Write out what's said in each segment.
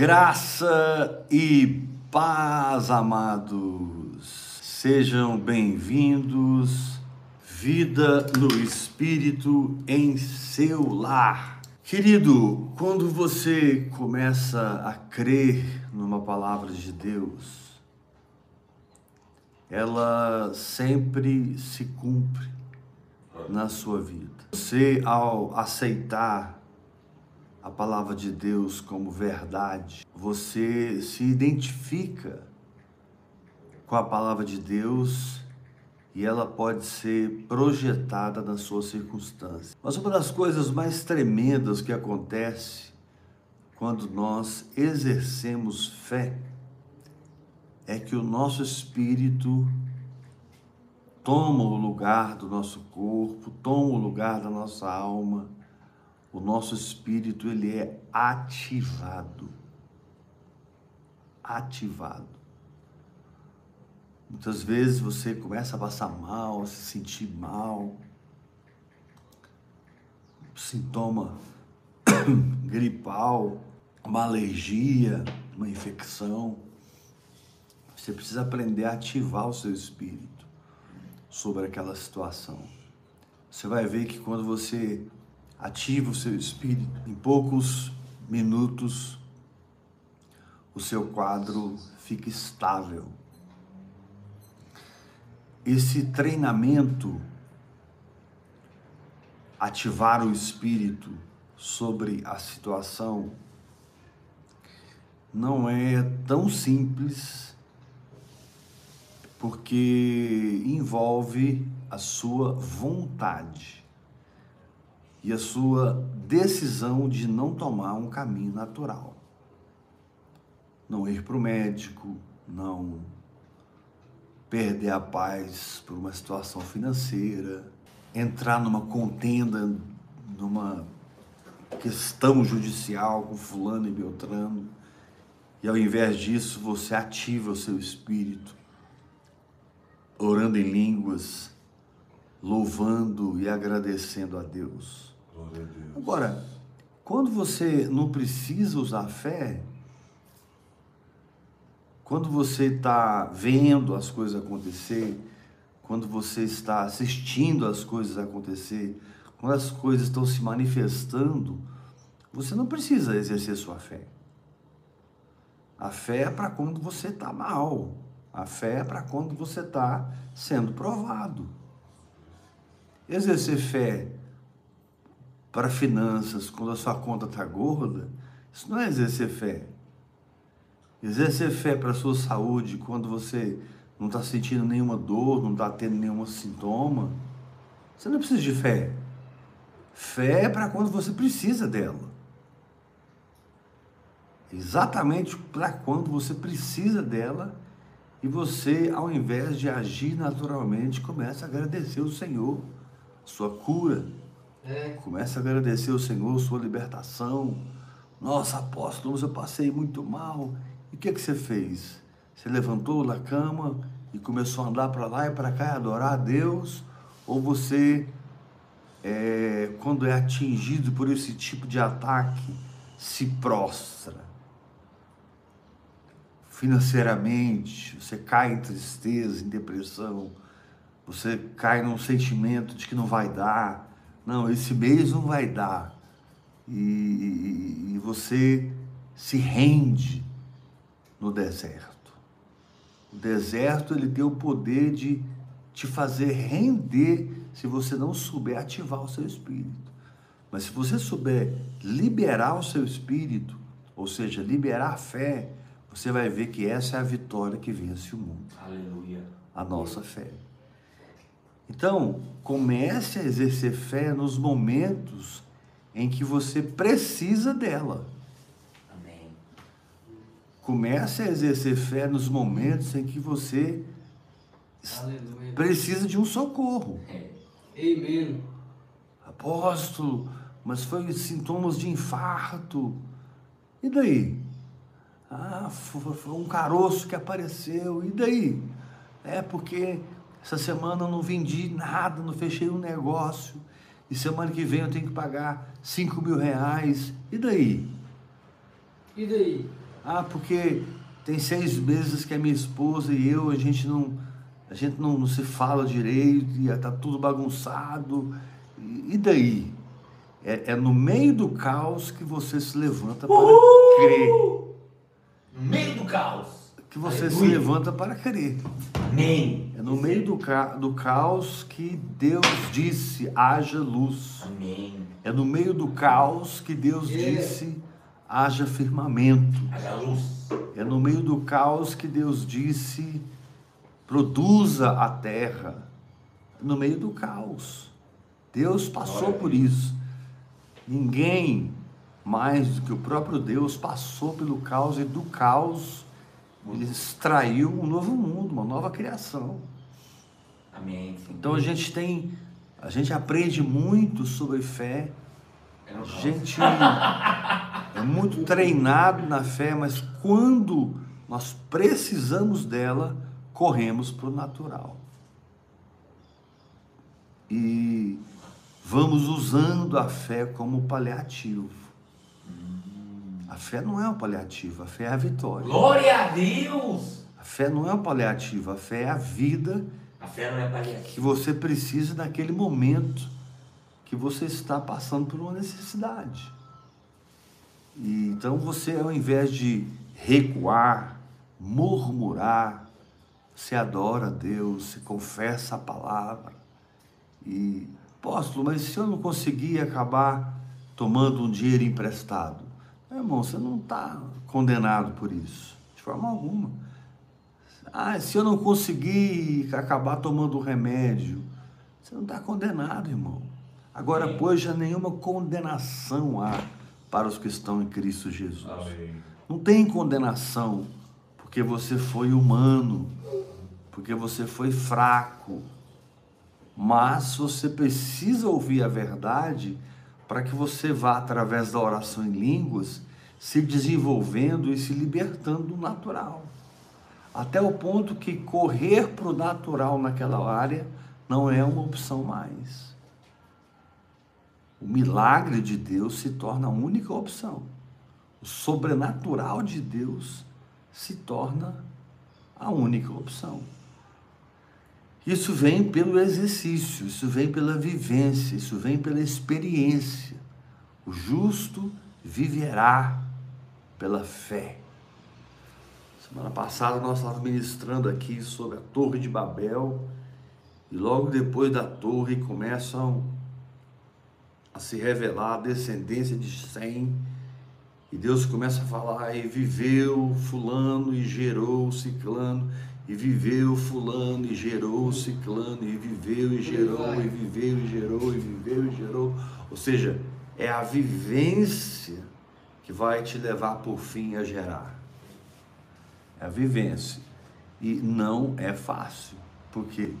Graça e paz, amados. Sejam bem-vindos. Vida no Espírito em seu lar. Querido, quando você começa a crer numa palavra de Deus, ela sempre se cumpre na sua vida. Você, ao aceitar a palavra de Deus como verdade, você se identifica com a palavra de Deus e ela pode ser projetada nas suas circunstâncias. Mas uma das coisas mais tremendas que acontece quando nós exercemos fé é que o nosso espírito toma o lugar do nosso corpo, toma o lugar da nossa alma o nosso espírito ele é ativado. Ativado. Muitas vezes você começa a passar mal, a se sentir mal, sintoma gripal, uma alergia, uma infecção. Você precisa aprender a ativar o seu espírito sobre aquela situação. Você vai ver que quando você ativa o seu espírito. Em poucos minutos, o seu quadro fica estável. Esse treinamento, ativar o espírito sobre a situação, não é tão simples, porque envolve a sua vontade e a sua decisão de não tomar um caminho natural. Não ir para o médico, não perder a paz por uma situação financeira, entrar numa contenda, numa questão judicial com fulano e beltrano, e ao invés disso você ativa o seu espírito, orando em línguas, louvando e agradecendo a Deus. Agora, quando você não precisa usar fé, quando você está vendo as coisas acontecer, quando você está assistindo as coisas acontecer, quando as coisas estão se manifestando, você não precisa exercer sua fé. A fé é para quando você está mal. A fé é para quando você está sendo provado. Exercer fé para finanças, quando a sua conta está gorda, isso não é exercer fé. Exercer fé para a sua saúde, quando você não está sentindo nenhuma dor, não está tendo nenhum sintoma, você não precisa de fé. Fé é para quando você precisa dela. Exatamente para quando você precisa dela e você, ao invés de agir naturalmente, começa a agradecer o Senhor, sua cura, é. Começa a agradecer o Senhor, sua libertação. Nossa, apóstolo, eu passei muito mal. E o que, é que você fez? Você levantou da cama e começou a andar para lá e para cá e adorar a Deus? Ou você, é, quando é atingido por esse tipo de ataque, se prostra? Financeiramente, você cai em tristeza, em depressão, você cai num sentimento de que não vai dar, não, esse mês não vai dar. E, e, e você se rende no deserto. O deserto ele tem o poder de te fazer render se você não souber ativar o seu espírito. Mas se você souber liberar o seu espírito, ou seja, liberar a fé, você vai ver que essa é a vitória que vence o mundo. Aleluia. A nossa fé. Então, comece a exercer fé nos momentos em que você precisa dela. Amém. Comece a exercer fé nos momentos em que você Aleluia. precisa de um socorro. É. Amém. Apóstolo, mas foi sintomas de infarto. E daí? Ah, foi um caroço que apareceu. E daí? É porque essa semana eu não vendi nada, não fechei um negócio. E semana que vem eu tenho que pagar 5 mil reais. E daí? E daí? Ah, porque tem seis meses que a minha esposa e eu, a gente não, a gente não, não se fala direito, e está tudo bagunçado. E, e daí? É, é, no meio do caos que você se levanta para Uhul! crer. No meio do caos. Que você Aleluia. se levanta para crer. Amém. É no meio do, ca do caos que Deus disse: haja luz. Amém. É no meio do caos que Deus disse: haja firmamento. Haja luz. É no meio do caos que Deus disse: produza a terra. No meio do caos. Deus passou por isso. Ninguém mais do que o próprio Deus passou pelo caos e do caos ele extraiu um novo mundo, uma nova criação. Amém. Então a gente tem, a gente aprende muito sobre fé. A gente é muito treinado na fé, mas quando nós precisamos dela, corremos para o natural. E vamos usando a fé como paliativo. A fé não é o paliativo, a fé é a vitória. Glória a Deus! A fé não é o paliativo, a fé é a vida. A fé não é paliativo. Que você precisa naquele momento que você está passando por uma necessidade. E, então você, ao invés de recuar, murmurar, se adora a Deus, se confessa a palavra. E, apóstolo, mas se eu não conseguir acabar tomando um dinheiro emprestado? Meu irmão, você não está condenado por isso, de forma alguma. Ah, se eu não conseguir acabar tomando o remédio, você não está condenado, irmão. Agora, pois, já nenhuma condenação há para os que estão em Cristo Jesus. Amém. Não tem condenação porque você foi humano, porque você foi fraco. Mas você precisa ouvir a verdade para que você vá, através da oração em línguas, se desenvolvendo e se libertando do natural. Até o ponto que correr para o natural naquela área não é uma opção mais. O milagre de Deus se torna a única opção. O sobrenatural de Deus se torna a única opção. Isso vem pelo exercício, isso vem pela vivência, isso vem pela experiência. O justo viverá pela fé. Semana passada nós estávamos ministrando aqui sobre a Torre de Babel e logo depois da torre começam a se revelar a descendência de Sem e Deus começa a falar e viveu fulano e gerou ciclano e viveu fulano e gerou ciclano, e viveu e gerou, e viveu e gerou, e viveu e gerou. Ou seja, é a vivência que vai te levar por fim a gerar. É a vivência. E não é fácil, porque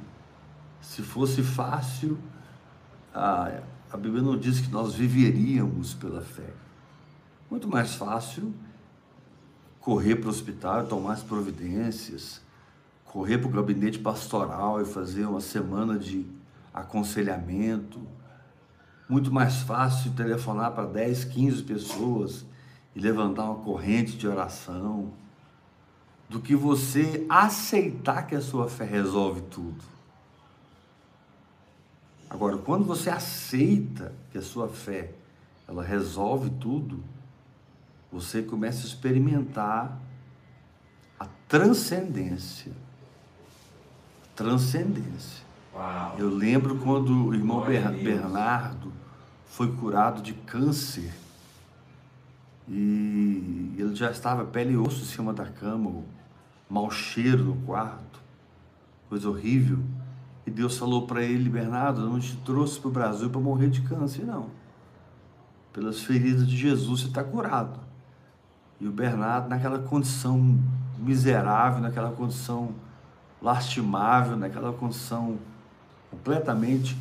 se fosse fácil, a, a Bíblia não diz que nós viveríamos pela fé. Muito mais fácil correr para o hospital, tomar as providências, correr para o gabinete pastoral e fazer uma semana de aconselhamento. Muito mais fácil telefonar para 10, 15 pessoas e levantar uma corrente de oração do que você aceitar que a sua fé resolve tudo. Agora, quando você aceita que a sua fé ela resolve tudo, você começa a experimentar a transcendência transcendência. Uau. Eu lembro quando o irmão Ber Bernardo foi curado de câncer e ele já estava pele e osso em cima da cama, mau cheiro no quarto, coisa horrível. E Deus falou para ele, Bernardo, não te trouxe para o Brasil para morrer de câncer, não. Pelas feridas de Jesus você está curado. E o Bernardo, naquela condição miserável, naquela condição lastimável, naquela condição completamente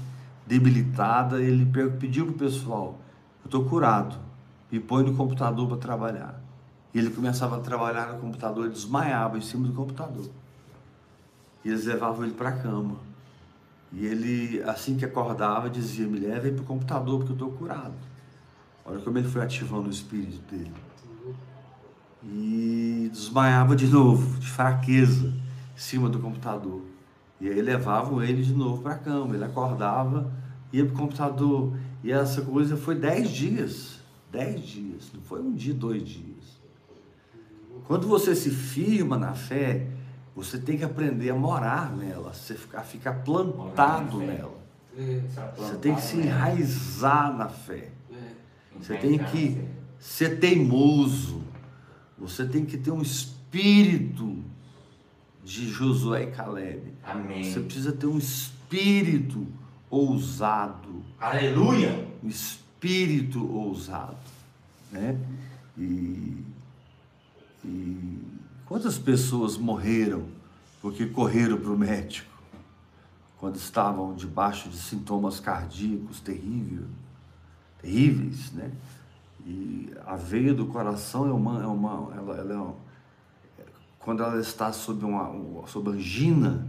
debilitada, ele pediu para o pessoal: Eu estou curado, me põe no computador para trabalhar. E ele começava a trabalhar no computador, ele desmaiava em cima do computador. E eles levavam ele para a cama. E ele, assim que acordava, dizia: Me leve para o computador porque eu estou curado. Olha como ele foi ativando o espírito dele. E desmaiava de novo, de fraqueza, cima do computador. E aí levavam ele de novo para a cama. Ele acordava, ia para o computador. E essa coisa foi dez dias. Dez dias. Não foi um dia, dois dias. Quando você se firma na fé, você tem que aprender a morar nela, a ficar plantado nela. É, Você tem que se enraizar na fé. é. Você tem que ser teimoso. Você tem que ter um espírito de Josué e Caleb. Amém. Você precisa ter um espírito ousado, Aleluia. um espírito ousado, né? E, e quantas pessoas morreram porque correram para o médico quando estavam debaixo de sintomas cardíacos terríveis, terríveis, né? E a veia do coração é uma, é uma, ela, ela é uma, quando ela está sob uma, um- sob angina,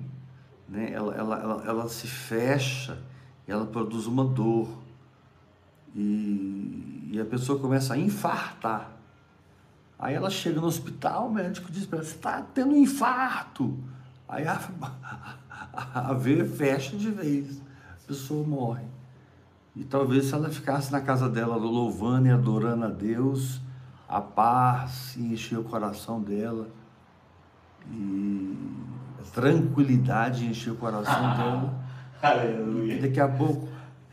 né? Ela, ela, ela, ela se fecha, ela produz uma dor e, e a pessoa começa a infartar. Aí ela chega no hospital, o médico diz para ela, você está tendo um infarto. Aí a, a veia fecha de vez, a pessoa morre. E talvez se ela ficasse na casa dela louvando e adorando a Deus, a paz ia encher o coração dela e tranquilidade ia encher o coração dela. E Aleluia. daqui a pouco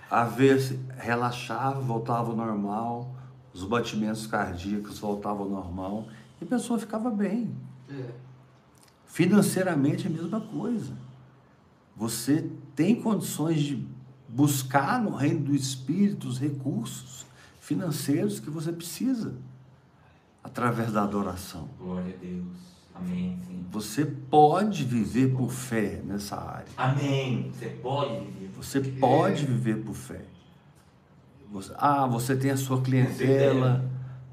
a se relaxava, voltava ao normal, os batimentos cardíacos voltavam ao normal e a pessoa ficava bem. É. Financeiramente é a mesma coisa. Você tem condições de buscar no reino do Espírito os recursos financeiros que você precisa através da adoração. Glória a Deus. Amém. Sim. Você pode viver por fé nessa área. Amém. Você pode viver. Você pode viver por fé. Você- ah, você tem a sua clientela,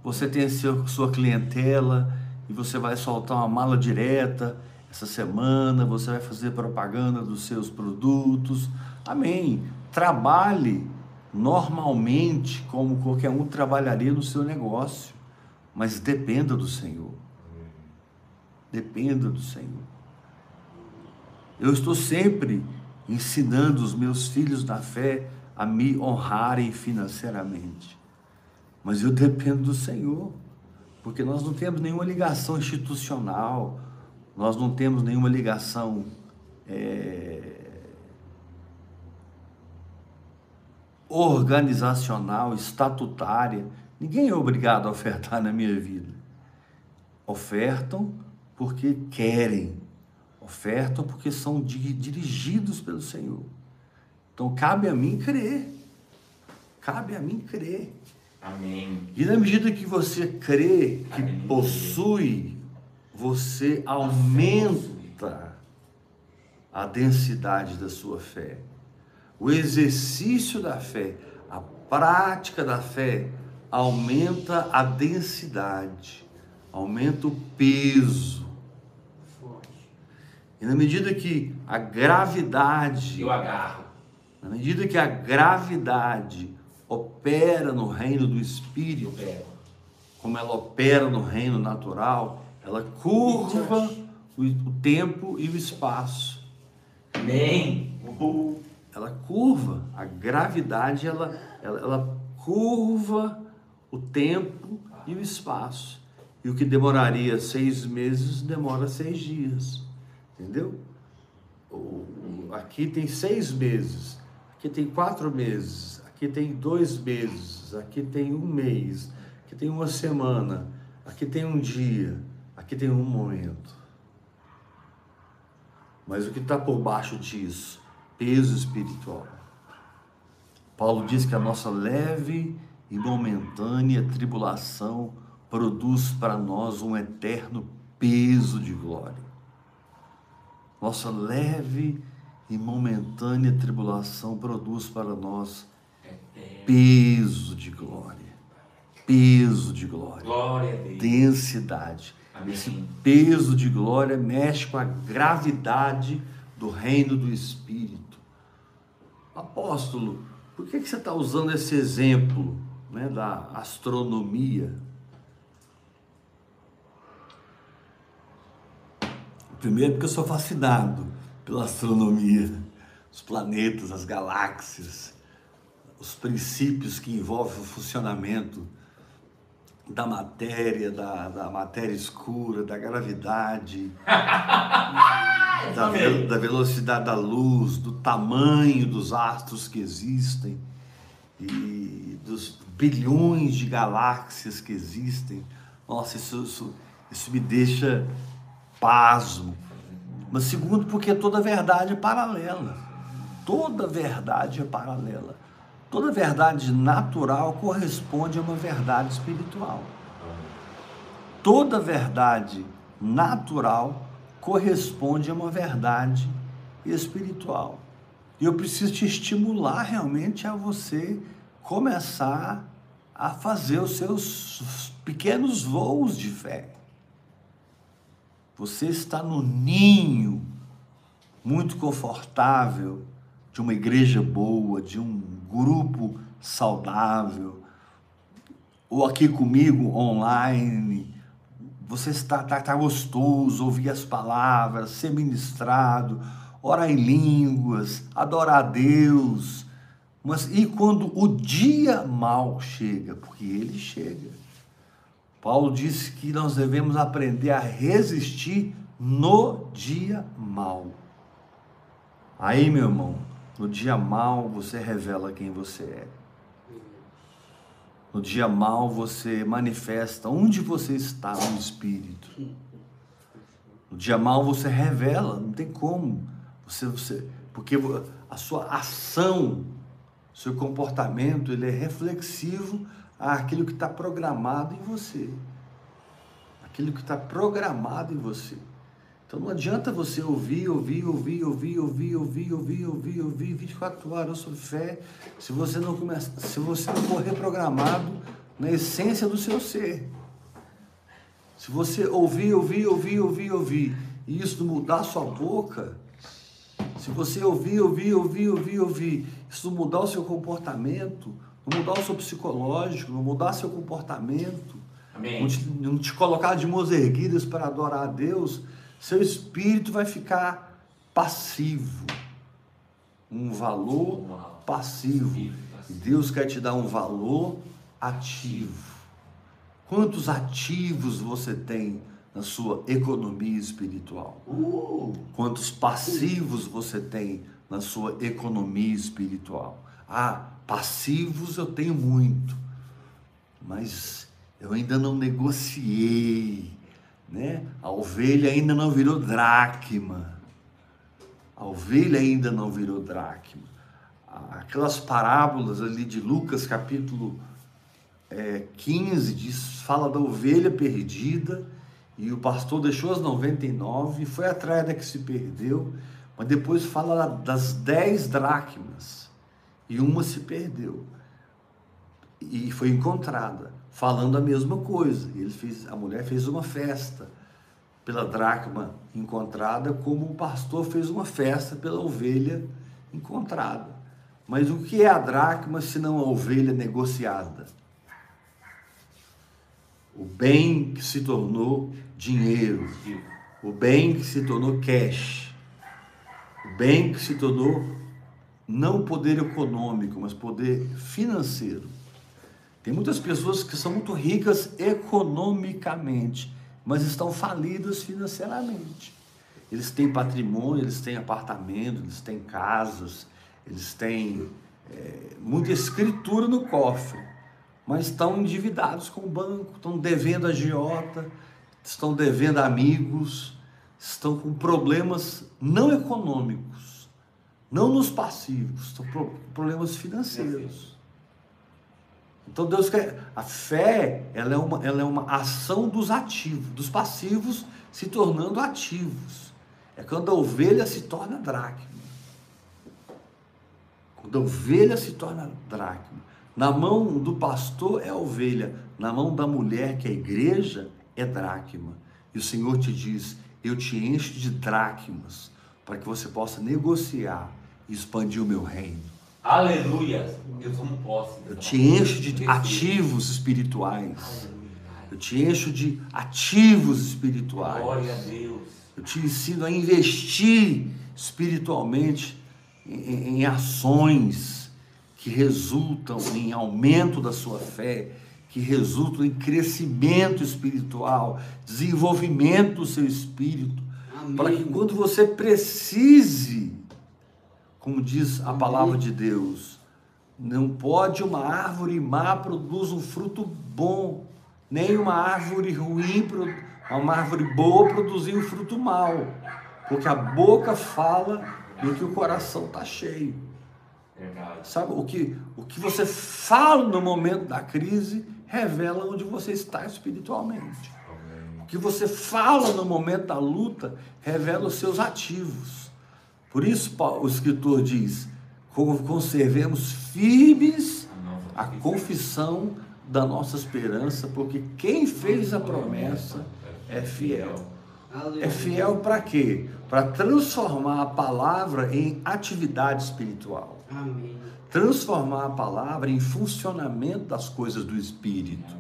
você tem a seu- sua clientela e você vai soltar uma mala direta essa semana, você vai fazer propaganda dos seus produtos. Amém. Trabalhe normalmente como qualquer um trabalharia no seu negócio, mas dependa do Senhor. Dependa do Senhor. Eu estou sempre ensinando os meus filhos na fé a me honrarem financeiramente. Mas eu dependo do Senhor, porque nós não temos nenhuma ligação institucional, nós não temos nenhuma ligação é, organizacional, estatutária. Ninguém é obrigado a ofertar na minha vida. Ofertam porque querem, ofertam porque são di- dirigidos pelo Senhor. Então cabe a mim crer. Cabe a mim crer. Amém. E na medida que você crê que Amém. possui, você aumenta a densidade da sua fé. O exercício da fé, a prática da fé, aumenta a densidade, aumenta o peso. E na medida que a gravidade Eu agarro. Na medida que a gravidade opera no reino do espírito, como ela opera no reino natural, ela curva o, o tempo e o espaço. Amém. Ela curva, a gravidade ela, ela, ela curva o tempo e o espaço. E o que demoraria seis meses demora seis dias. Entendeu? Aqui tem seis meses, aqui tem quatro meses, aqui tem dois meses, aqui tem um mês, aqui tem uma semana, aqui tem um dia, aqui tem um momento. Mas o que está por baixo disso? Peso espiritual. Paulo diz que a nossa leve e momentânea tribulação produz para nós um eterno peso de glória. Nossa leve e momentânea tribulação produz para nós peso de glória. Peso de glória. Glória a Deus. Densidade. Amém. Esse peso de glória mexe com a gravidade do reino do Espírito. Apóstolo, por que, que você está usando esse exemplo né, da astronomia? Primeiro, porque eu sou fascinado pela astronomia, os planetas, as galáxias, os princípios que envolvem o funcionamento da matéria, da, da matéria escura, da gravidade, da, ve- da velocidade da luz, do tamanho dos astros que existem e dos bilhões de galáxias que existem. Nossa, isso, isso, isso me deixa pasmo. Mas segundo, porque toda verdade é paralela. Toda verdade é paralela. Toda verdade natural corresponde a uma verdade espiritual. Toda verdade natural corresponde a uma verdade espiritual. E eu preciso te estimular realmente a você começar a fazer os seus pequenos voos de fé. Você está no ninho muito confortável de uma igreja boa, de um grupo saudável, ou aqui comigo online. Você está, está, está gostoso ouvir as palavras, ser ministrado, orar em línguas, adorar a Deus. Mas e quando o dia mal chega? Porque ele chega. Paulo disse que nós devemos aprender a resistir no dia mal. Aí, meu irmão, no dia mal você revela quem você é. No dia mal você manifesta onde você está no espírito. No dia mal você revela, não tem como. Você, você, porque a sua ação, seu comportamento, ele é reflexivo àquilo que está programado em você. Aquilo que está programado em você. Então não adianta você ouvir, ouvir, ouvir, ouvir, ouvir, ouvir, ouvir, ouvir, ouvir 24 horas sobre fé, se você não começa, se você não for reprogramado na essência do seu ser. Se você ouvir, ouvir, ouvir, ouvir, ouvir, e isso não mudar sua boca, se você ouvir, ouvir, ouvir, ouvir, ouvir, isso não mudar o seu comportamento, não mudar o seu psicológico, não mudar seu comportamento, Amém. não te, te colocar de mãos erguidas para adorar a Deus, seu espírito vai ficar passivo. Um valor passivo. Deus quer te dar um valor ativo. Quantos ativos você tem na sua economia espiritual? Uh, Quantos passivos você tem na sua economia espiritual? Ah, passivos eu tenho muito, mas eu ainda não negociei, né? A ovelha ainda não virou dracma. A ovelha ainda não virou dracma. Aquelas parábolas ali de Lucas capítulo é, 15 diz, fala da ovelha perdida e o pastor deixou as 99 e foi atrás da que se perdeu, mas depois fala das 10 dracmas e uma se perdeu e foi encontrada, falando a mesma coisa. Ele fez, a mulher fez uma festa pela dracma encontrada, como o pastor fez uma festa pela ovelha encontrada. Mas o que é a dracma se não a ovelha negociada? O bem que se tornou dinheiro, o bem que se tornou cash, o bem que se tornou não poder econômico, mas poder financeiro. Tem muitas pessoas que são muito ricas economicamente, mas estão falidas financeiramente. Eles têm patrimônio, eles têm apartamento, eles têm casas, eles têm é, muita escritura no cofre, mas estão endividados com o banco, estão devendo a giota, estão devendo amigos, estão com problemas não econômicos, não nos passivos, com problemas financeiros. Então Deus quer. A fé, ela é, uma, ela é uma ação dos ativos, dos passivos se tornando ativos. É quando a ovelha se torna dracma. Quando a ovelha se torna dracma. Na mão do pastor é ovelha, na mão da mulher, que é a igreja, é dracma. E o Senhor te diz: Eu te encho de dracmas, para que você possa negociar e expandir o meu reino. aleluia. Eu tomo posse. Eu te encho de ativos espirituais. Eu te encho de ativos espirituais. Glória a Deus. Eu te ensino a investir espiritualmente em, em ações que resultam em aumento da sua fé, que resultam em crescimento espiritual, desenvolvimento do seu espírito, para que quando você precise, como diz a palavra de Deus, não pode uma árvore má produzir um fruto bom, nem uma árvore ruim, uma árvore boa produzir um fruto mau, porque a boca fala do que o coração está cheio. Verdade. Sabe, o que, o que você fala no momento da crise revela onde você está espiritualmente. O que você fala no momento da luta revela os seus ativos. Por isso o escritor diz: conservemos firmes a confissão da nossa esperança, porque quem fez a promessa é fiel. É fiel para quê? Para transformar a palavra em atividade espiritual. Transformar a palavra em funcionamento das coisas do espírito.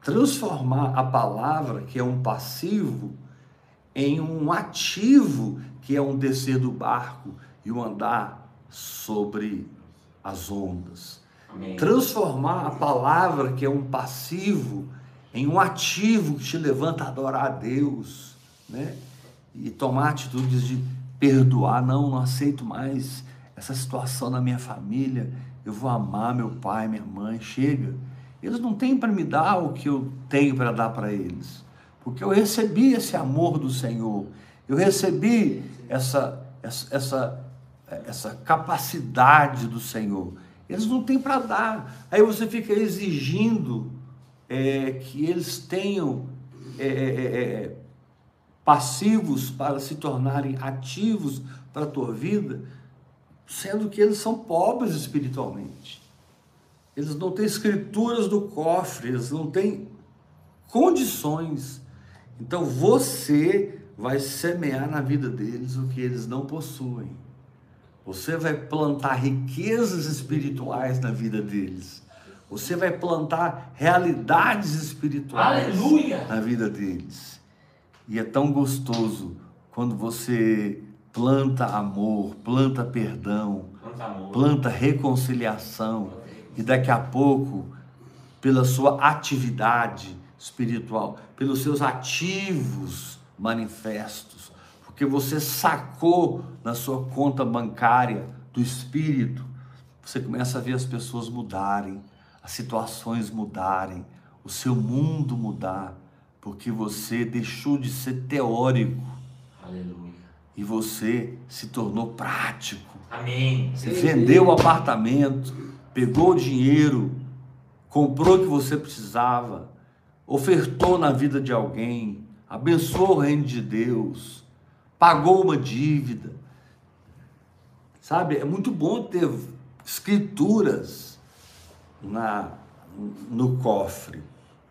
Transformar a palavra, que é um passivo, em um ativo, que é um descer do barco e o andar sobre as ondas. Amém. Transformar a palavra, que é um passivo, em um ativo que te levanta a adorar a Deus, né? E tomar atitudes de perdoar, não, não aceito mais essa situação na minha família, eu vou amar meu pai, minha mãe, chega. Eles não têm para me dar o que eu tenho para dar para eles, porque eu recebi esse amor do Senhor, eu recebi essa, essa, essa, essa capacidade do Senhor. Eles não têm para dar. Aí você fica exigindo é, que eles tenham é, é, é, é passivos para se tornarem ativos para a tua vida, sendo que eles são pobres espiritualmente. Eles não têm escrituras do cofre, eles não têm condições. Então você vai semear na vida deles o que eles não possuem. Você vai plantar riquezas espirituais na vida deles. Você vai plantar realidades espirituais Aleluia. na vida deles. E é tão gostoso quando você planta amor, planta perdão, planta, amor. planta reconciliação. E daqui a pouco, pela sua atividade espiritual, pelos seus ativos manifestos, porque você sacou na sua conta bancária do espírito, você começa a ver as pessoas mudarem, as situações mudarem, o seu mundo mudar, porque você deixou de ser teórico. Aleluia. E você se tornou prático. Amém. Você vendeu o apartamento, pegou o dinheiro, comprou o que você precisava, ofertou na vida de alguém, abençoou o reino de Deus pagou uma dívida. Sabe, é muito bom ter escrituras na, no cofre.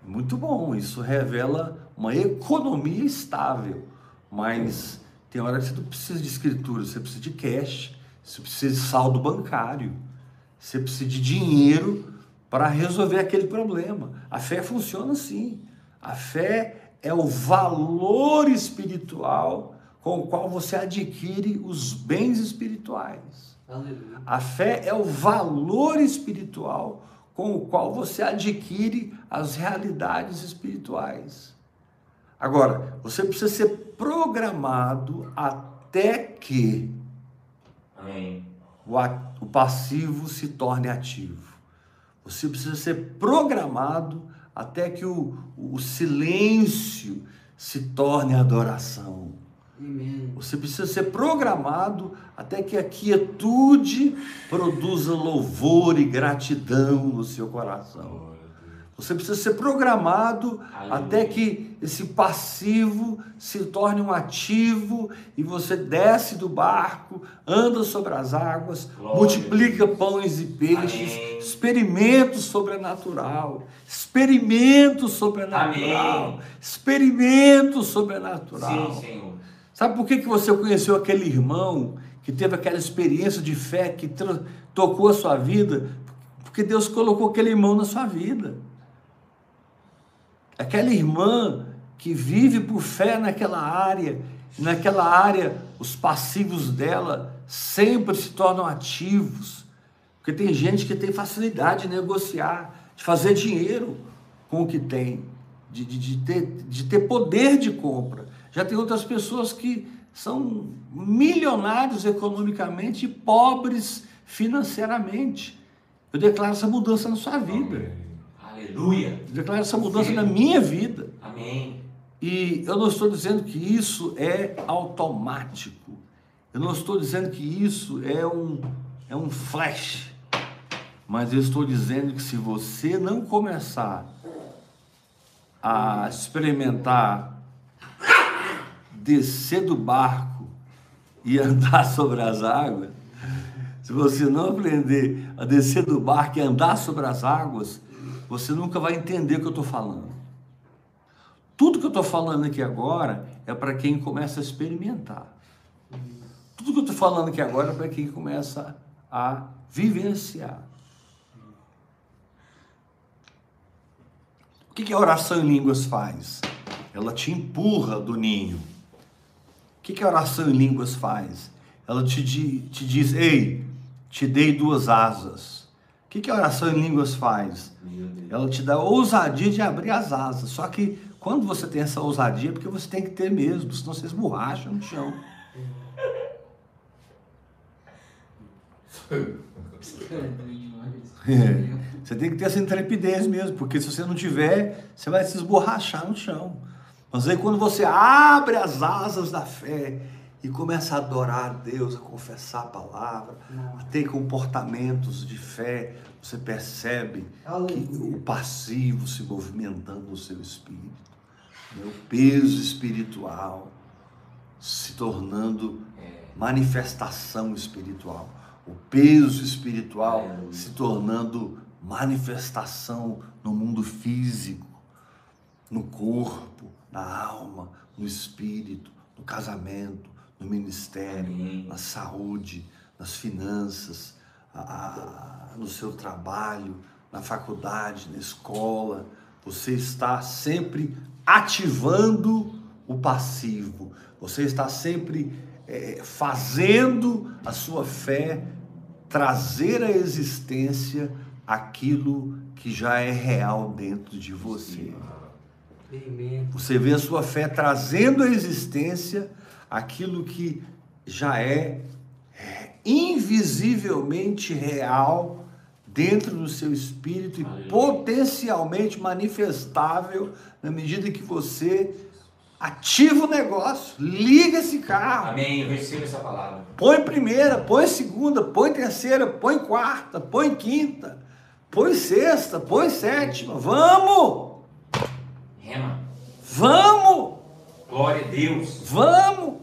Muito bom, isso revela uma economia estável. Mas tem hora que você não precisa de escritura, você precisa de cash, você precisa de saldo bancário, você precisa de dinheiro para resolver aquele problema. A fé funciona assim. A fé é o valor espiritual com o qual você adquire os bens espirituais. Aleluia. A fé é o valor espiritual com o qual você adquire as realidades espirituais. Agora, você precisa ser programado até que Amém. O, o passivo se torne ativo. Você precisa ser programado até que o, o silêncio se torne adoração. Você precisa ser programado até que a quietude produza louvor e gratidão no seu coração. Você precisa ser programado até que esse passivo se torne um ativo e você desce do barco, anda sobre as águas, Glória. multiplica pães e peixes, Amém. experimento sobrenatural, experimento sobrenatural, Amém. experimento sobrenatural. Sim, Senhor. Sabe por que, que você conheceu aquele irmão que teve aquela experiência de fé que tocou a sua vida? Porque Deus colocou aquele irmão na sua vida. Aquela irmã que vive por fé naquela área, naquela área os passivos dela sempre se tornam ativos, porque tem gente que tem facilidade de negociar, de fazer dinheiro com o que tem, de, de, de, ter, de ter poder de compra. Já tem outras pessoas que são milionários economicamente e pobres financeiramente. Eu declaro essa mudança na sua vida. Aleluia. Declaro essa mudança Sim. na minha vida. Amém. E eu não estou dizendo que isso é automático. Eu não estou dizendo que isso é um, é um flash. Mas eu estou dizendo que se você não começar a experimentar descer do barco e andar sobre as águas, se você não aprender a descer do barco e andar sobre as águas, você nunca vai entender o que eu estou falando. Tudo que eu estou falando aqui agora é para quem começa a experimentar. Tudo que eu estou falando aqui agora é para quem começa a vivenciar. O que, que a oração em línguas faz? Ela te empurra do ninho. O que, que a oração em línguas faz? Ela te, te diz: Ei, te dei duas asas. O que, que a oração em línguas faz? Ela te dá ousadia de abrir as asas. Só que quando você tem essa ousadia, é porque você tem que ter mesmo, senão você esborracha no chão. É. Você tem que ter essa intrepidez mesmo, porque se você não tiver, você vai se esborrachar no chão. Mas aí quando você abre as asas da fé e começa a adorar a Deus, a confessar a palavra, a ter comportamentos de fé, você percebe que o passivo se movimentando no seu espírito, né? o peso espiritual se tornando é. manifestação espiritual, o peso espiritual se tornando manifestação no mundo físico, no corpo, na alma, no espírito, no casamento, no ministério, Amém. na saúde, nas finanças, a, a, no seu trabalho, na faculdade, na escola. Você está sempre ativando o passivo, você está sempre é, fazendo a sua fé trazer à existência aquilo que já é real dentro de você. Você vê a sua fé trazendo à existência aquilo que já é, é invisivelmente real dentro do seu espírito e potencialmente manifestável na medida que você ativa o negócio, liga esse carro. Amém, eu recebo essa palavra. Põe primeira, põe segunda, põe terceira, põe quarta, põe quinta, põe sexta, põe sétima. Vamos! Rema. Vamos! Glória a Deus. Vamos!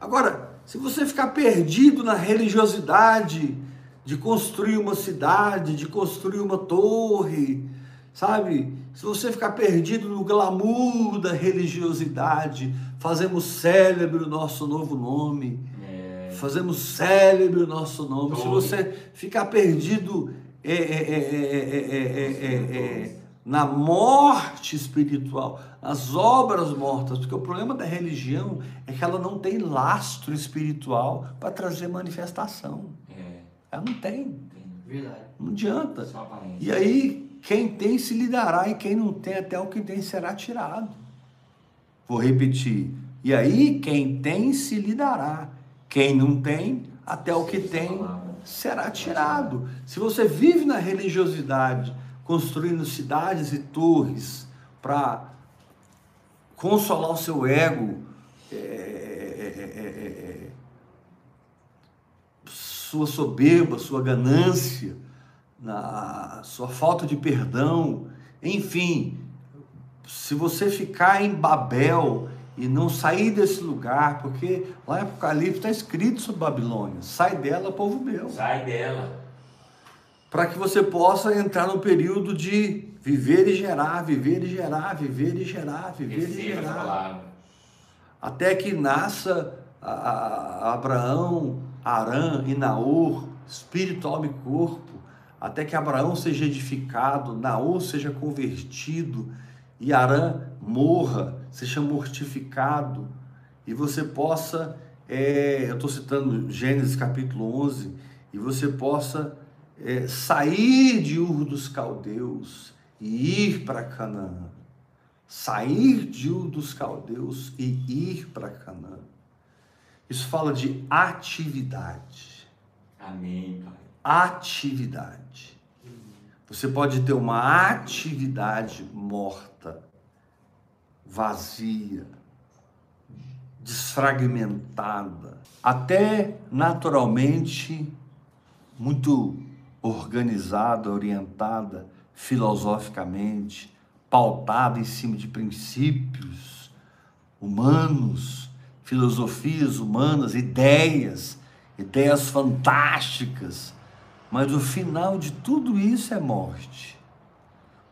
Agora, se você ficar perdido na religiosidade de construir uma cidade, de construir uma torre, sabe? Se você ficar perdido no glamour da religiosidade, fazemos célebre o nosso novo nome. É. Fazemos célebre o nosso nome. Se você ficar perdido é, é, na morte espiritual, nas obras mortas, porque o problema da religião é que ela não tem lastro espiritual para trazer manifestação. É. Ela não tem. Verdade. Não adianta. E aí, quem tem se lhe dará, e quem não tem, até o que tem será tirado. Vou repetir. E aí, quem tem se lhe dará, quem não tem, até o que tem será tirado. Se você vive na religiosidade, construindo cidades e torres para consolar o seu ego, é, é, é, sua soberba, sua ganância, na sua falta de perdão, enfim, se você ficar em Babel e não sair desse lugar, porque lá em Apocalipse está escrito sobre Babilônia, sai dela, povo meu. Sai dela para que você possa entrar no período de viver e gerar, viver e gerar, viver e gerar, viver e gerar. Até que nasça a, a Abraão, Arã e Naor, espírito, alma e corpo, até que Abraão seja edificado, Naor seja convertido e Arã morra seja mortificado. E você possa, é, eu estou citando Gênesis capítulo 11, e você possa é, sair de Ur dos Caldeus e ir para Canaã. Sair de Ur dos Caldeus e ir para Canaã. Isso fala de atividade. Amém, Pai. Atividade. Você pode ter uma atividade morta, vazia, desfragmentada, até naturalmente muito organizada, orientada filosoficamente, pautada em cima de princípios humanos, filosofias humanas, ideias, ideias fantásticas. Mas o final de tudo isso é morte.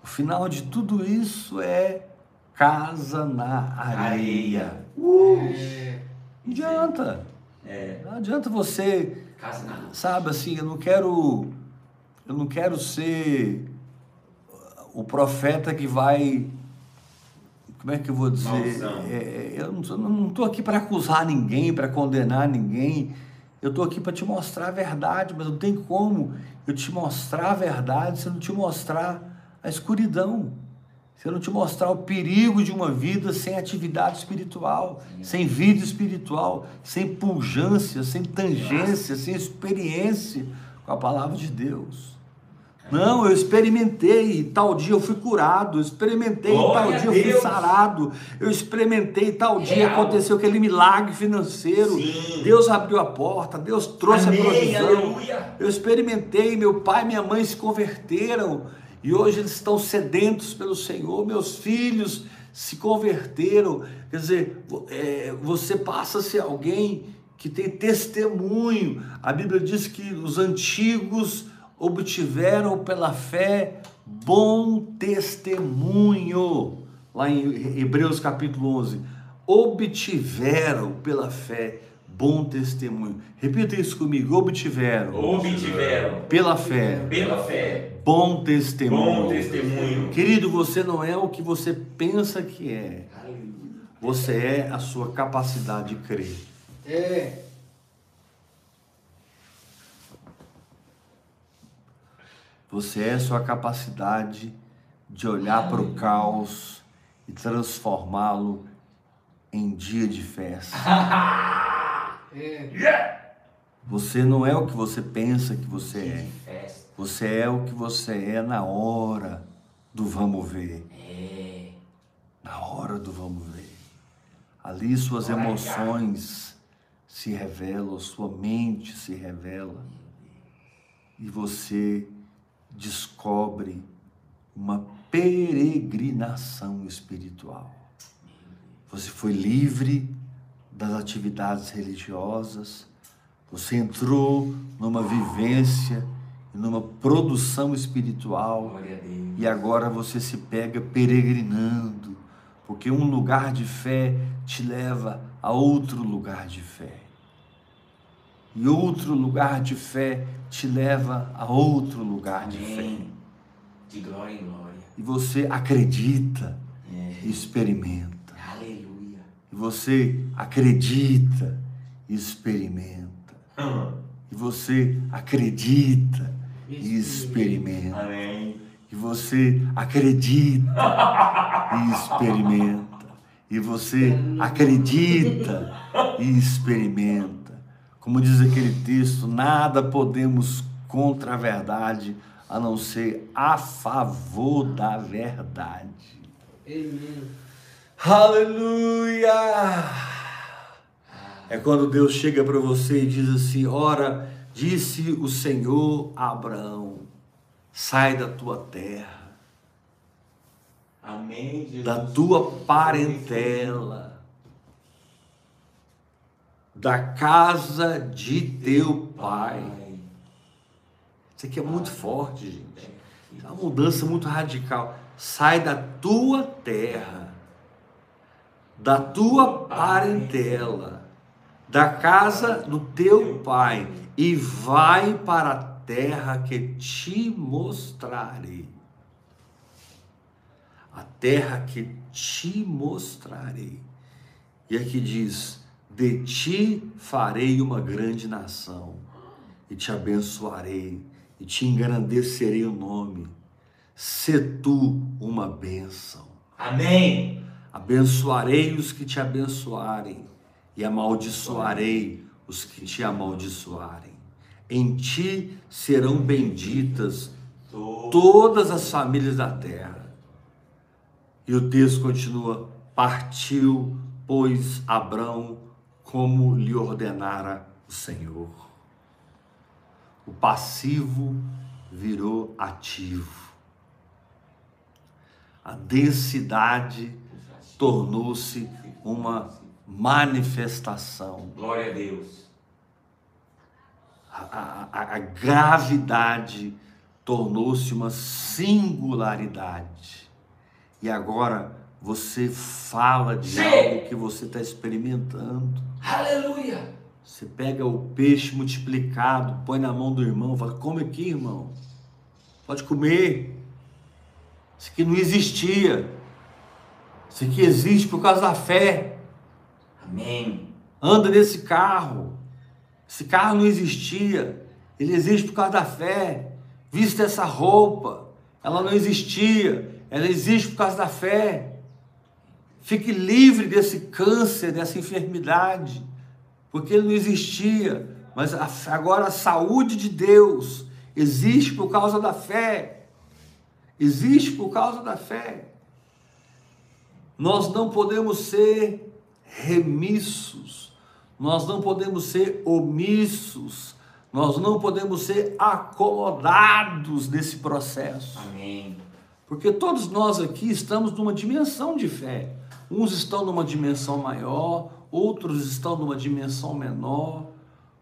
O final de tudo isso é casa na areia. Uh, não adianta. É, Não adianta você, casa na sabe assim, eu não quero eu não quero ser o profeta que vai como é que eu vou dizer? É, é, eu não estou aqui para acusar ninguém, para condenar ninguém. Eu estou aqui para te mostrar a verdade, mas não tem como eu te mostrar a verdade se eu não te mostrar a escuridão. Se eu não te mostrar o perigo de uma vida sem atividade espiritual, sem vida espiritual, sem pujança, sem tangência, sem experiência com a palavra de Deus. Não, eu experimentei, tal dia eu fui curado, experimentei, Glória tal dia eu fui sarado, eu experimentei, tal dia Real. aconteceu aquele milagre financeiro, Sim. Deus abriu a porta, Deus trouxe Amém, a provisão. aleluia. Eu experimentei, meu pai e minha mãe se converteram e hoje eles estão sedentos pelo Senhor, meus filhos se converteram. Quer dizer, é, você passa a ser alguém que tem testemunho. A Bíblia diz que os antigos obtiveram pela fé bom testemunho. Lá em Hebreus capítulo 11. Obtiveram pela fé bom testemunho. Repita isso comigo. Obtiveram obtiveram pela fé pela fé bom testemunho. bom testemunho. Querido, você não é o que você pensa que é. Você é a sua capacidade de crer. É. Você é a sua capacidade de olhar para o caos e transformá-lo em dia de festa. É. Você não é o que você pensa que você é. Você é o que você é na hora do vamos ver. É. Na hora do vamos ver. Ali suas emoções se revelam, sua mente se revela. E você descobre uma peregrinação espiritual. Você foi livre das atividades religiosas, você entrou numa vivência, numa produção espiritual. E agora você se pega peregrinando, porque um lugar de fé te leva a outro lugar de fé. E outro lugar de fé te leva a outro lugar de fé. Amém. De glória em glória. E você acredita É. e experimenta. Aleluia. E você acredita e experimenta. Hum. E você acredita e experimenta. Amém. E você acredita e experimenta. E você acredita e experimenta. Como diz aquele texto, nada podemos contra a verdade a não ser a favor da verdade. Amém. Aleluia! É quando Deus chega para você e diz assim: Ora, disse o Senhor a Abraão: sai da tua terra, Amém, da tua parentela, da casa de teu pai. Isso aqui é muito forte, gente. É uma mudança muito radical. Sai da tua terra, da tua parentela, da casa do teu pai e vai para a terra que te mostrarei. a terra que te mostrarei. E aqui diz: De ti farei uma grande nação, e te abençoarei, e te engrandecerei o nome. Se tu uma bênção. Amém. Abençoarei os que te abençoarem, e amaldiçoarei os que te amaldiçoarem. Em ti serão benditas todas as famílias da terra. E o texto continua: Partiu, pois, Abrão, como lhe ordenara o Senhor. O passivo virou ativo. A densidade tornou-se uma manifestação. Glória a Deus. A, a- a gravidade tornou-se uma singularidade. E agora você fala de Sim. algo que você está experimentando. Aleluia. Você pega o peixe multiplicado, põe na mão do irmão, fala: come aqui, irmão. Pode comer. Isso aqui não existia. Isso aqui existe por causa da fé. Amém. anda nesse carro. Esse carro não existia. Ele existe por causa da fé. Vista essa roupa. Ela não existia. Ela existe por causa da fé. Fique livre desse câncer, dessa enfermidade. Porque ele não existia. Mas agora a saúde de Deus existe por causa da fé. Existe por causa da fé. Nós não podemos ser remissos, nós não podemos ser omissos, nós não podemos ser acomodados nesse processo, Amém. porque todos nós aqui estamos numa dimensão de fé. Uns estão numa dimensão maior, outros estão numa dimensão menor,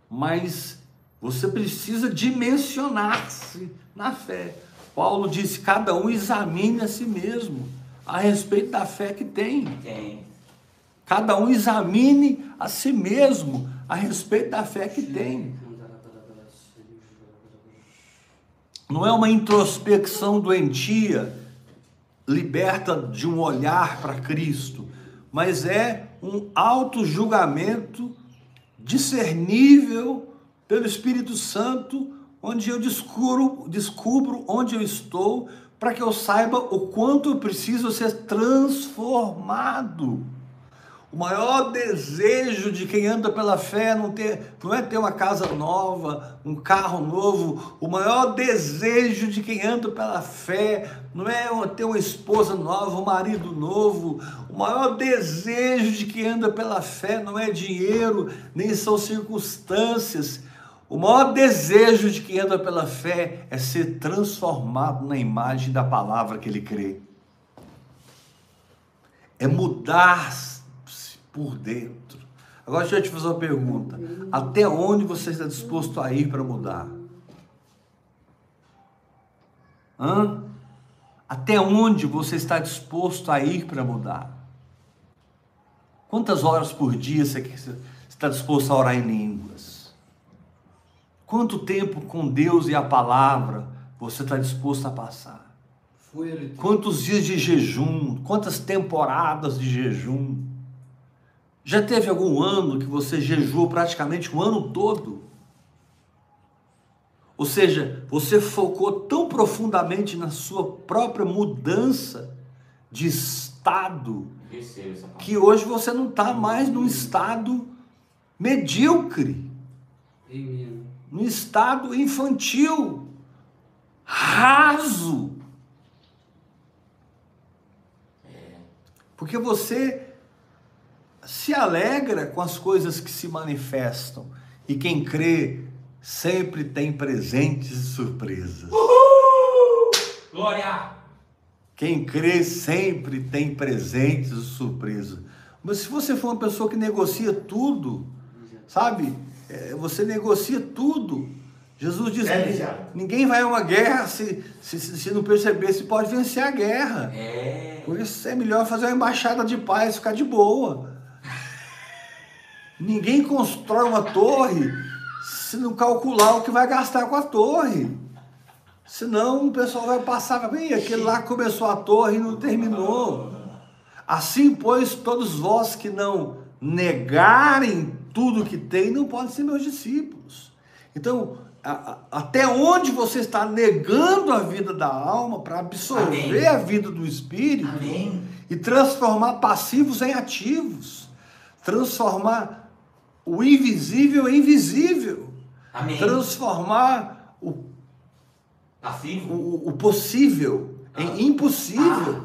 mas você precisa dimensionar-se na fé. Paulo disse: cada um examine a si mesmo a respeito da fé que tem. Tem. Cada um examine a si mesmo a respeito da fé que tem. Não é uma introspecção doentia liberta de um olhar para Cristo, mas é um auto-julgamento discernível pelo Espírito Santo, onde eu descubro, descubro onde eu estou, para que eu saiba o quanto eu preciso ser transformado. O maior desejo de quem anda pela fé não, ter, não é ter uma casa nova, um carro novo. O maior desejo de quem anda pela fé não é ter uma esposa nova, um marido novo. O maior desejo de quem anda pela fé não é dinheiro, nem são circunstâncias. O maior desejo de quem anda pela fé é ser transformado na imagem da palavra que ele crê. É mudar-se por dentro. Agora deixa eu te fazer uma pergunta. Até onde você está disposto a ir para mudar? Hã? Até onde você está disposto a ir para mudar? Quantas horas por dia você está disposto a orar em línguas? Quanto tempo com Deus e a palavra você está disposto a passar? Quantos dias de jejum? Quantas temporadas de jejum? Já teve algum ano que você jejuou praticamente o ano todo? Ou seja, você focou tão profundamente na sua própria mudança de estado que hoje você não está mais num estado medíocre, num estado infantil, raso. Porque você se alegra com as coisas que se manifestam. E quem crê sempre tem presentes e surpresas. Glória! Quem crê sempre tem presentes e surpresas. Mas se você for uma pessoa que negocia tudo, sabe? É, você negocia tudo. Jesus disse: É, ninguém vai a uma guerra se, se, se se não perceber se pode vencer a guerra. É. Por isso é melhor fazer uma embaixada de paz, ficar de boa. Ninguém constrói uma torre se não calcular o que vai gastar com a torre. Senão o pessoal vai passar, "Ih, aquele lá começou a torre e não terminou. Assim, pois, todos vós que não negarem tudo que tem, não podem ser meus discípulos. Então, a- a- até onde você está negando a vida da alma para absorver Amém. a vida do espírito Amém. e transformar passivos em ativos, transformar o invisível em visível, Amém. transformar o o, o possível em impossível.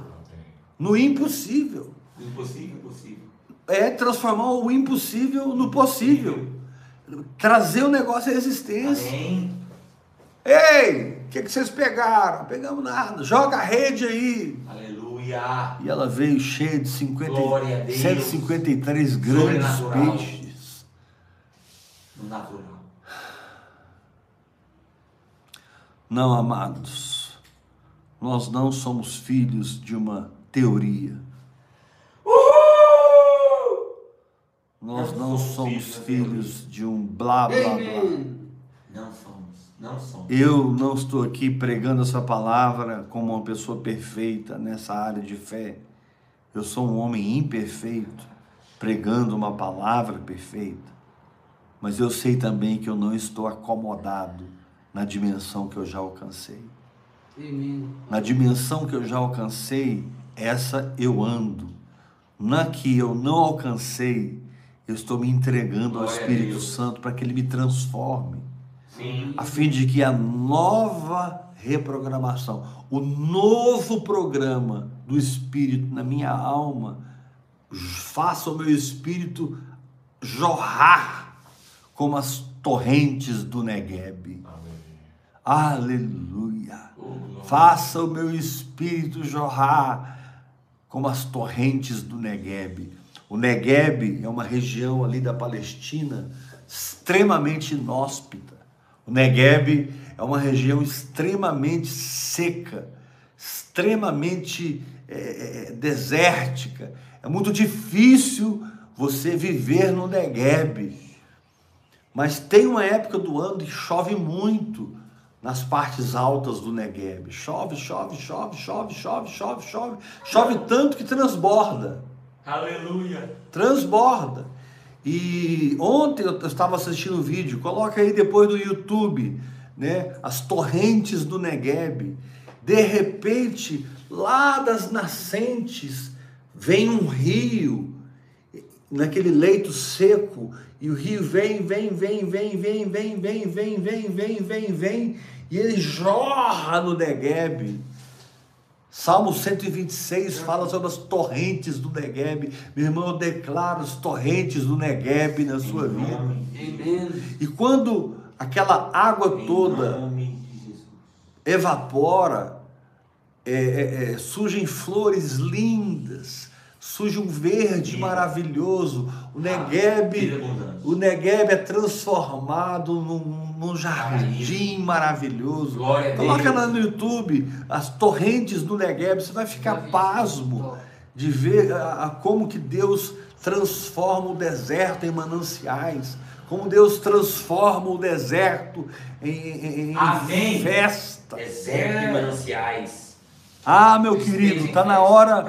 No impossível. Impossível, impossível. É transformar o impossível no possível. Trazer o negócio à existência. Amém. Ei, o que, que vocês pegaram? Pegamos nada. Joga a rede aí. Aleluia. E ela veio cheia de 50, Glória a Deus. 153 grandes Sobrenatural. Natural. Não, amados, nós não somos filhos de uma teoria. Nós Não não somos filhos de um blá blá blá. Não somos. Não somos. Eu não estou aqui pregando essa palavra como uma pessoa perfeita nessa área de fé. Eu sou um homem imperfeito, pregando uma palavra perfeita. Mas eu sei também que eu não estou acomodado na dimensão que eu já alcancei. Na dimensão que eu já alcancei, essa eu ando. Na que eu não alcancei, eu estou me entregando ao Espírito. Santo para que ele me transforme Sim. a fim de que a nova reprogramação, o novo programa do Espírito na minha alma, faça o meu espírito jorrar como as torrentes do Negueb. Aleluia. Faça o meu espírito jorrar como as torrentes do Negueb. O Negueb é uma região ali da Palestina extremamente inóspita. O Negueb é uma região extremamente seca, extremamente eh, eh, desértica. É muito difícil você viver no Negueb. Mas tem uma época do ano que chove muito nas partes altas do Negueb. Chove, chove, chove, chove, chove, chove, chove. Chove tanto que transborda. Aleluia. Transborda. E ontem eu estava assistindo um vídeo, coloca aí depois no YouTube, né? As torrentes do Negueb. De repente, lá das nascentes, vem um rio, naquele leito seco, e o rio vem, vem, vem, vem, vem, vem, vem, vem, vem, vem, vem, vem, e ele jorra no Negueb. Salmo 126 fala sobre as torrentes do Negueb. Meu irmão, eu declaro as torrentes do Negueb na sua vida. E quando aquela água toda evapora, é, é, é, surgem flores lindas, surge um verde Vida. maravilhoso. O Vida Negueb, abundante. o Negueb é transformado num, num jardim maravilhoso. Glória Coloca lá no YouTube as torrentes do Negueb, você vai ficar ver. pasmo de ver a, a como que Deus transforma o deserto em mananciais, como Deus transforma o deserto em, em- em festa. Deserto e mananciais. Ah, meu querido, está na hora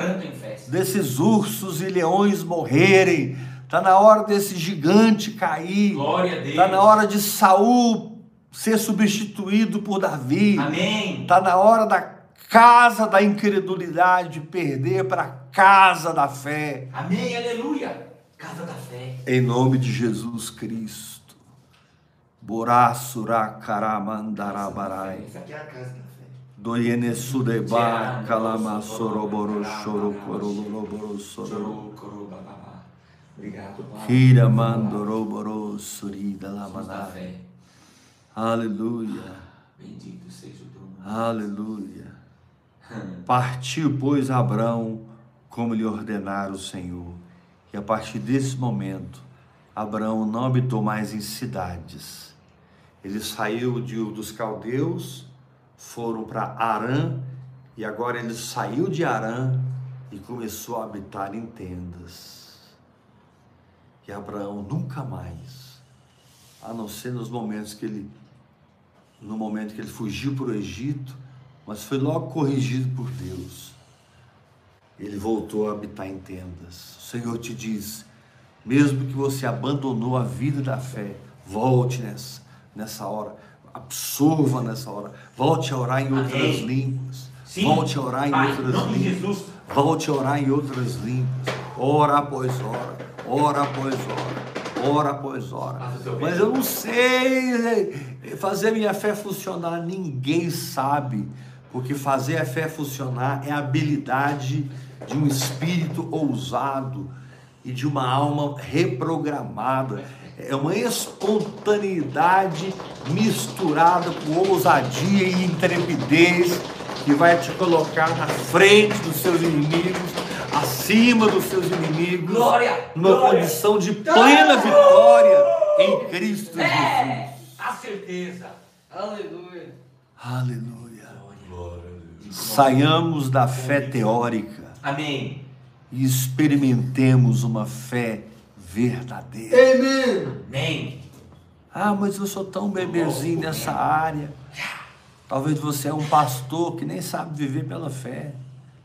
desses ursos e leões morrerem, está na hora desse gigante cair, está na hora de Saul ser substituído por Davi. Amém. Está na hora da casa da incredulidade perder para a casa da fé. Amém. Aleluia. Casa da fé. Em nome de Jesus Cristo. Borasura karamandarabarai. Essa aqui é a casa da fé. Doyenesudeba kalamasoroboro choro koroloboro soro. Kira mandoroboro surida lamanai. Aleluia. Bendito seja o teu nome. Aleluia. Partiu, pois, Abraão, como lhe ordenara o Senhor. E a partir desse momento, Abraão não habitou mais em cidades. Ele saiu de, dos caldeus, foram para Arã, e agora ele saiu de Arã e começou a habitar em tendas. E Abraão nunca mais, a não ser nos momentos que ele no momento que ele fugiu para o Egito, mas foi logo corrigido por Deus. Ele voltou a habitar em tendas. O Senhor te diz: mesmo que você abandonou a vida da fé, volte nessa, nessa hora, absorva nessa hora, volte a orar em outras Amém. línguas, Sim. volte a orar em Pai, em outras de línguas, Jesus. volte a orar em outras línguas, hora após hora, hora após hora, hora após hora. Mas eu não sei fazer minha fé funcionar, ninguém sabe, porque fazer a fé funcionar é a habilidade de um espírito ousado e de uma alma reprogramada. É uma espontaneidade misturada com ousadia e intrepidez que vai te colocar na frente dos seus inimigos, acima dos seus inimigos, Glória, numa glória. condição de plena vitória em Cristo Jesus. É, a certeza. Aleluia. Aleluia. Glória. Saiamos da fé teórica Amém. e experimentemos uma fé verdadeira. Amém. Amém. Ah, mas eu sou tão bebezinho nessa área. Talvez você é um pastor que nem sabe viver pela fé,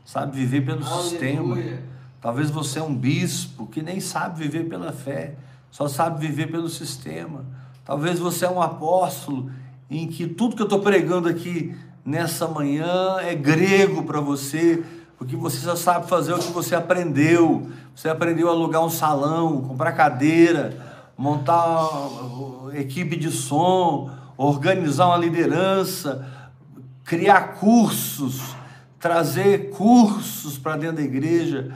sabe viver pelo sistema. Aleluia. Talvez você é um bispo que nem sabe viver pela fé, só sabe viver pelo sistema. Talvez você é um apóstolo em que tudo que eu estou pregando aqui nessa manhã é grego para você, porque você só sabe fazer o que você aprendeu. Você aprendeu a alugar um salão, comprar cadeira, montar uh, equipe de som, organizar uma liderança, criar cursos, trazer cursos para dentro da igreja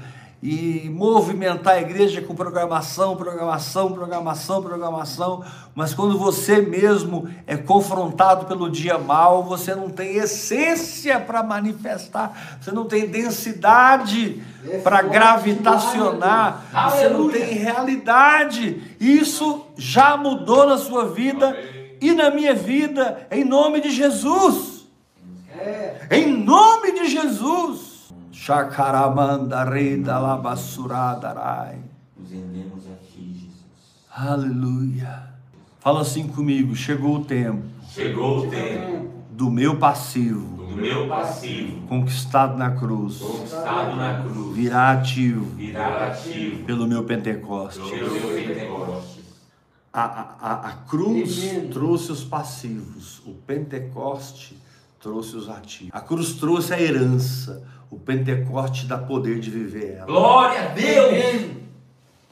e movimentar a igreja com programação, programação, programação, programação, mas quando você mesmo é confrontado pelo dia mal, você não tem essência para manifestar, você não tem densidade É para gravitacionar, você não tem realidade. Isso já mudou na sua vida e na minha vida, em nome de Jesus. É. Em nome de Jesus. Nos rendemos a ti, Jesus. Aleluia. Fala assim comigo, chegou o tempo. Chegou o tempo. Do meu passivo. Do meu passivo, conquistado na cruz. Conquistado na cruz, virá ativo. Virar ativo. Pelo meu Pentecoste. pelo meu Pentecostes. A, a, a- cruz trouxe os passivos, o Pentecoste trouxe os ativos. A cruz trouxe a herança, o Pentecoste dá poder de viver ela. Glória a Deus! Amém.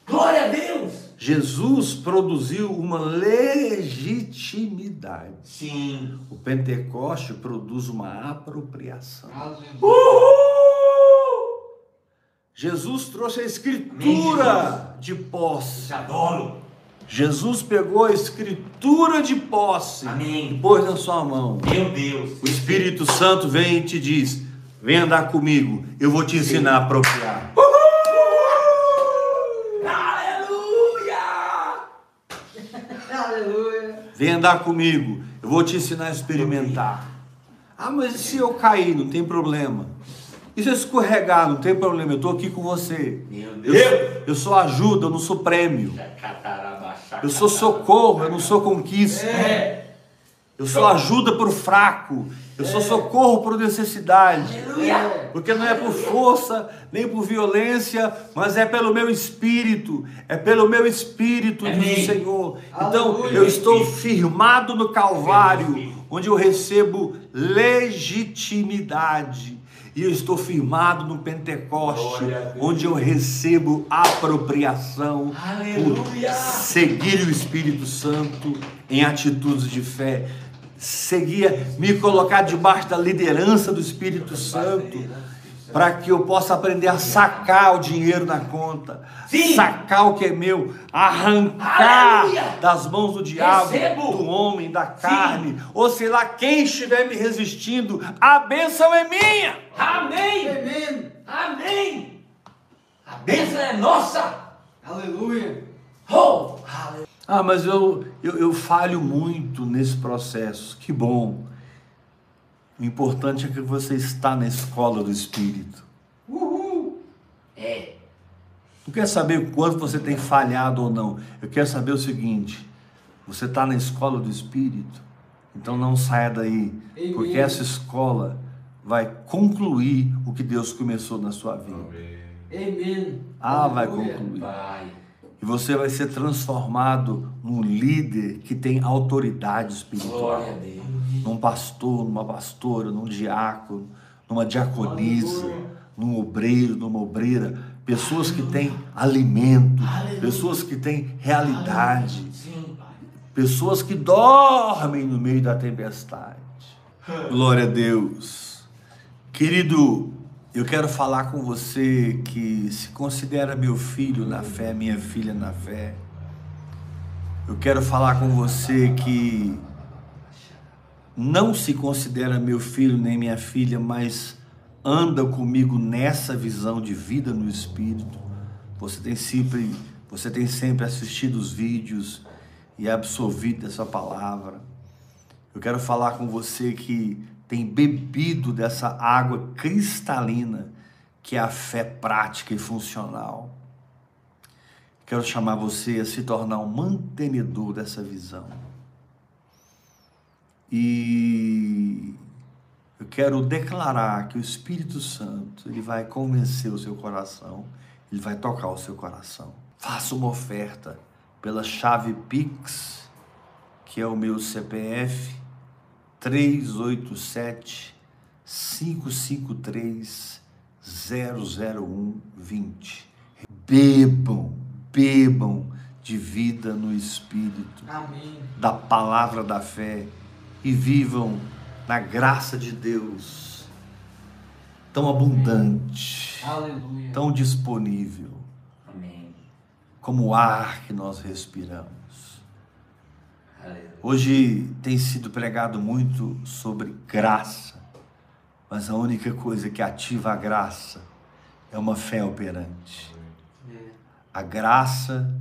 Glória a Deus! Jesus produziu uma legitimidade. Sim. O Pentecoste produz uma apropriação. Uhul! Jesus trouxe a Amém, escritura de posse. Te adoro. Jesus pegou a escritura de posse Amém. e pôs na sua mão. Meu Deus. O Espírito Santo vem e te diz: Vem andar comigo, eu vou te ensinar a apropriar. Aleluia! Aleluia. Vem andar comigo, eu vou te ensinar a experimentar. Ah, mas e se eu cair, não tem problema. E se eu escorregar, não tem problema, eu estou aqui com você. Meu Eu, Deus. eu sou ajuda, eu não sou prêmio. Eu sou socorro, eu não sou conquista. É. Eu sou ajuda para o fraco. Eu sou socorro a necessidade. Aleluia! Porque não é por força, nem por violência, mas é pelo meu espírito. É pelo meu espírito, diz Amém. o Senhor. Então, Aleluia. eu estou firmado no Calvário, onde eu recebo legitimidade. E eu estou firmado no Pentecoste, onde eu recebo apropriação Aleluia. por seguir o Espírito Santo em atitudes de fé. Seguir, me colocar debaixo da liderança do Espírito Santo, para que eu possa aprender a sacar o dinheiro na conta, Sim. sacar o que é meu, arrancar Aleluia. das mãos do diabo, Recebo. do homem, da carne, ou sei lá, quem estiver me resistindo, a bênção é minha. Amém! Amém. Amém! A bênção é nossa! Aleluia. Oh! Aleluia! Ah, mas eu, eu, eu falho muito nesse processo. Que bom. O importante é que você está na escola do Espírito. Uhul. É. Não quer saber o quanto você tem falhado ou não. Eu quero saber o seguinte: você está na escola do Espírito? Então não saia daí, porque essa escola vai concluir o que Deus começou na sua vida. Amém. Ah, vai concluir. Vai. E você vai ser transformado num líder que tem autoridade espiritual. Num pastor, numa pastora, num diácono, numa diaconisa, num obreiro, numa obreira. Pessoas que têm alimento, Aleluia. pessoas que têm realidade, Sim, pessoas que dormem no meio da tempestade. Glória a Deus. Querido, eu quero falar com você que se considera meu filho na fé, minha filha na fé. Eu quero falar com você que não se considera meu filho nem minha filha, mas anda comigo nessa visão de vida no espírito. Você tem sempre, você tem sempre assistido os vídeos e absorvido essa palavra. Eu quero falar com você que tem bebido dessa água cristalina que é a fé prática e funcional. Quero chamar você a se tornar um mantenedor dessa visão. E eu quero declarar que o Espírito Santo, ele vai convencer o seu coração, ele vai tocar o seu coração. Faça uma oferta pela chave Pix, que é o meu CPF 387 553 00120. Bebam, bebam de vida no Espírito Amém. da palavra da fé e vivam na graça de Deus tão abundante, tão disponível Amém. como o ar que nós respiramos. Hoje tem sido pregado muito sobre graça, mas a única coisa que ativa a graça é uma fé operante. É. A graça,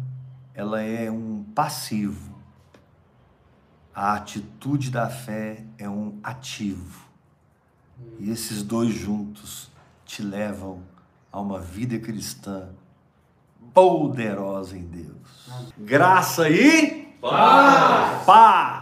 ela é um passivo. A atitude da fé é um ativo. E esses dois juntos te levam a uma vida cristã poderosa em Deus. Graça e Paz. paz.